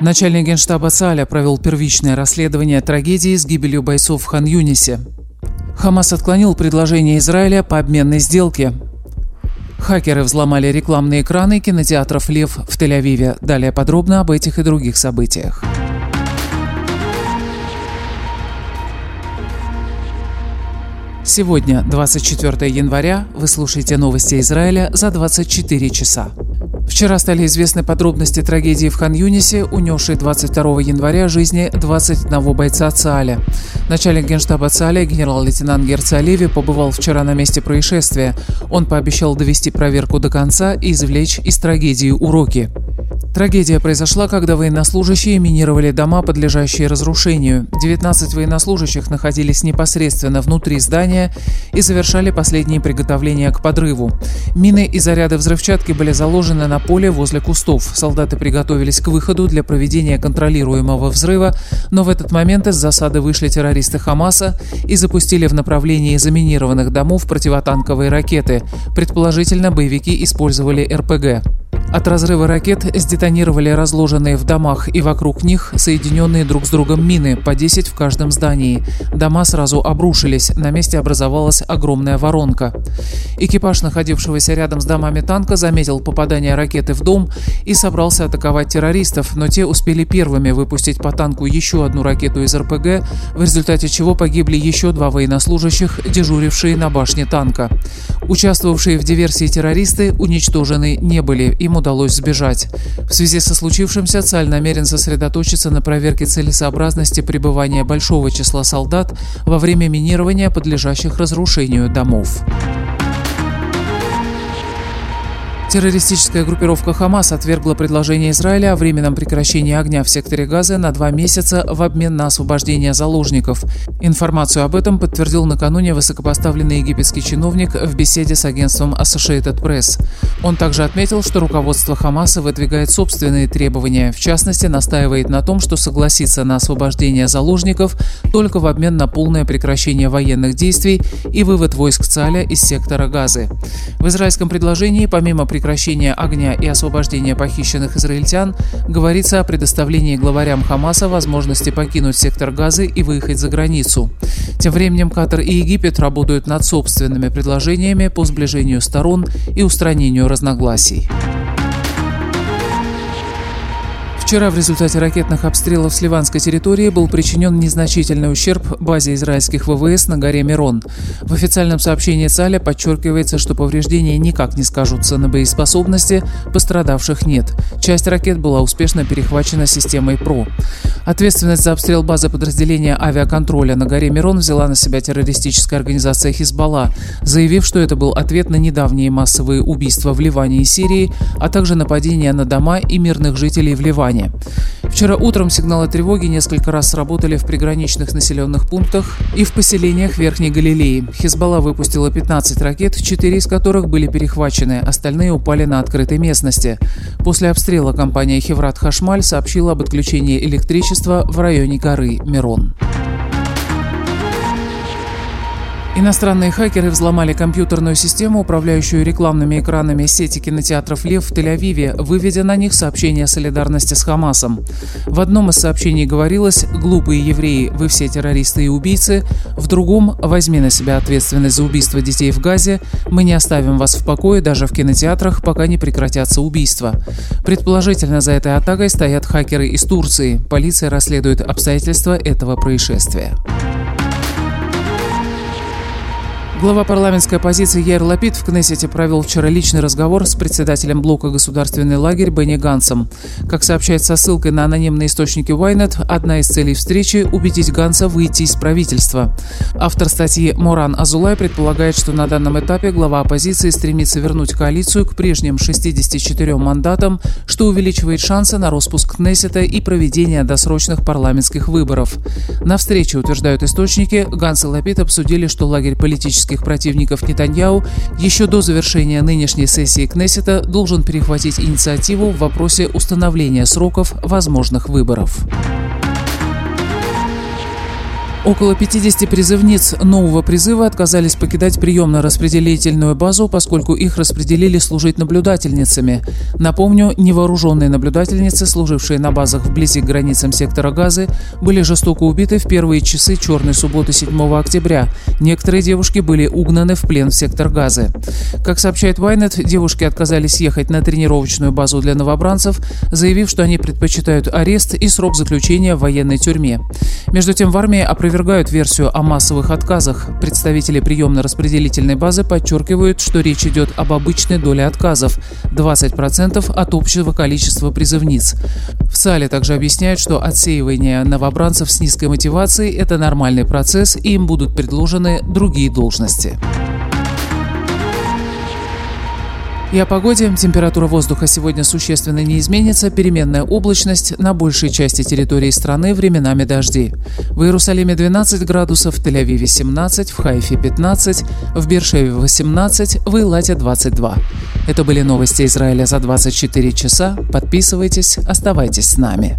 Начальник генштаба ЦАЛЯ провел первичное расследование трагедии с гибелью бойцов в Хан-Юнисе. Хамас отклонил предложение Израиля по обменной сделке. Хакеры взломали рекламные экраны кинотеатров «Лев» в Тель-Авиве. Далее подробно об этих и других событиях. Сегодня, 24 января, вы слушаете новости Израиля за 24 часа. Вчера стали известны подробности трагедии в Хан-Юнисе, унесшей 22 января жизни 21 бойца ЦАЛЯ. Начальник генштаба ЦАЛЯ, генерал-лейтенант Герц Оливи, побывал вчера на месте происшествия. Он пообещал довести проверку до конца и извлечь из трагедии уроки. Трагедия произошла, когда военнослужащие минировали дома, подлежащие разрушению. 19 военнослужащих находились непосредственно внутри здания и завершали последние приготовления к подрыву. Мины и заряды взрывчатки были заложены на поле возле кустов. Солдаты приготовились к выходу для проведения контролируемого взрыва, но в этот момент из засады вышли террористы Хамаса и запустили в направлении заминированных домов противотанковые ракеты. Предположительно, боевики использовали РПГ. От разрыва ракет сдетонировали разложенные в домах и вокруг них соединенные друг с другом мины, по 10 в каждом здании. Дома сразу обрушились, на месте образовалась огромная воронка. Экипаж, находившегося рядом с домами танка, заметил попадание ракеты в дом и собрался атаковать террористов, но те успели первыми выпустить по танку еще одну ракету из РПГ, в результате чего погибли еще два военнослужащих, дежурившие на башне танка. Участвовавшие в диверсии террористы уничтожены не были, им удалось сбежать. В связи со случившимся Цаль намерен сосредоточиться на проверке целесообразности пребывания большого числа солдат во время минирования подлежащих разрушению домов. Террористическая группировка Хамас отвергла предложение Израиля о временном прекращении огня в секторе Газа на два месяца в обмен на освобождение заложников. Информацию об этом подтвердил накануне высокопоставленный египетский чиновник в беседе с агентством Associated Press. Он также отметил, что руководство Хамаса выдвигает собственные требования, в частности, настаивает на том, что согласится на освобождение заложников только в обмен на полное прекращение военных действий и вывод войск Цаля из сектора Газы. В израильском предложении, помимо прекращения прекращения огня и освобождения похищенных израильтян говорится о предоставлении главарям Хамаса возможности покинуть сектор Газы и выехать за границу. Тем временем Катар и Египет работают над собственными предложениями по сближению сторон и устранению разногласий. Вчера в результате ракетных обстрелов с ливанской территории был причинен незначительный ущерб базе израильских ВВС на горе Мирон. В официальном сообщении ЦАЛЯ подчеркивается, что повреждения никак не скажутся на боеспособности, пострадавших нет. Часть ракет была успешно перехвачена системой ПРО. Ответственность за обстрел базы подразделения авиаконтроля на горе Мирон взяла на себя террористическая организация Хизбалла, заявив, что это был ответ на недавние массовые убийства в Ливане и Сирии, а также нападения на дома и мирных жителей в Ливане. Вчера утром сигналы тревоги несколько раз сработали в приграничных населенных пунктах и в поселениях Верхней Галилеи. Хизбалла выпустила 15 ракет, 4 из которых были перехвачены, остальные упали на открытой местности. После обстрела компания Хеврат Хашмаль сообщила об отключении электричества в районе горы Мирон. Иностранные хакеры взломали компьютерную систему, управляющую рекламными экранами сети кинотеатров «Лев» в Тель-Авиве, выведя на них сообщение о солидарности с Хамасом. В одном из сообщений говорилось «Глупые евреи, вы все террористы и убийцы», в другом «Возьми на себя ответственность за убийство детей в Газе, мы не оставим вас в покое даже в кинотеатрах, пока не прекратятся убийства». Предположительно, за этой атакой стоят хакеры из Турции. Полиция расследует обстоятельства этого происшествия. Глава парламентской оппозиции Яир Лапид в Кнессете провел вчера личный разговор с председателем блока «Государственный лагерь» Бенни Гансом. Как сообщает со ссылкой на анонимные источники Вайнет, одна из целей встречи – убедить Ганса выйти из правительства. Автор статьи Моран Азулай предполагает, что на данном этапе глава оппозиции стремится вернуть коалицию к прежним 64 мандатам, что увеличивает шансы на распуск Кнессета и проведение досрочных парламентских выборов. На встрече, утверждают источники, Ганс и Лапид обсудили, что лагерь политических политических противников Нетаньяу еще до завершения нынешней сессии Кнессета должен перехватить инициативу в вопросе установления сроков возможных выборов. Около 50 призывниц нового призыва отказались покидать приемно-распределительную базу, поскольку их распределили служить наблюдательницами. Напомню, невооруженные наблюдательницы, служившие на базах вблизи к границам сектора Газы, были жестоко убиты в первые часы черной субботы 7 октября. Некоторые девушки были угнаны в плен в сектор Газы. Как сообщает Вайнет, девушки отказались ехать на тренировочную базу для новобранцев, заявив, что они предпочитают арест и срок заключения в военной тюрьме. Между тем в армии опровергают версию о массовых отказах. Представители приемно-распределительной базы подчеркивают, что речь идет об обычной доле отказов – 20% от общего количества призывниц. В САЛе также объясняют, что отсеивание новобранцев с низкой мотивацией – это нормальный процесс, и им будут предложены другие должности. И о погоде. Температура воздуха сегодня существенно не изменится. Переменная облачность на большей части территории страны, временами дожди. В Иерусалиме 12 градусов, в Тель-Авиве 17, в Хайфе 15, в Бершеве 18, в Илате 22. Это были новости Израиля за 24 часа. Подписывайтесь, оставайтесь с нами.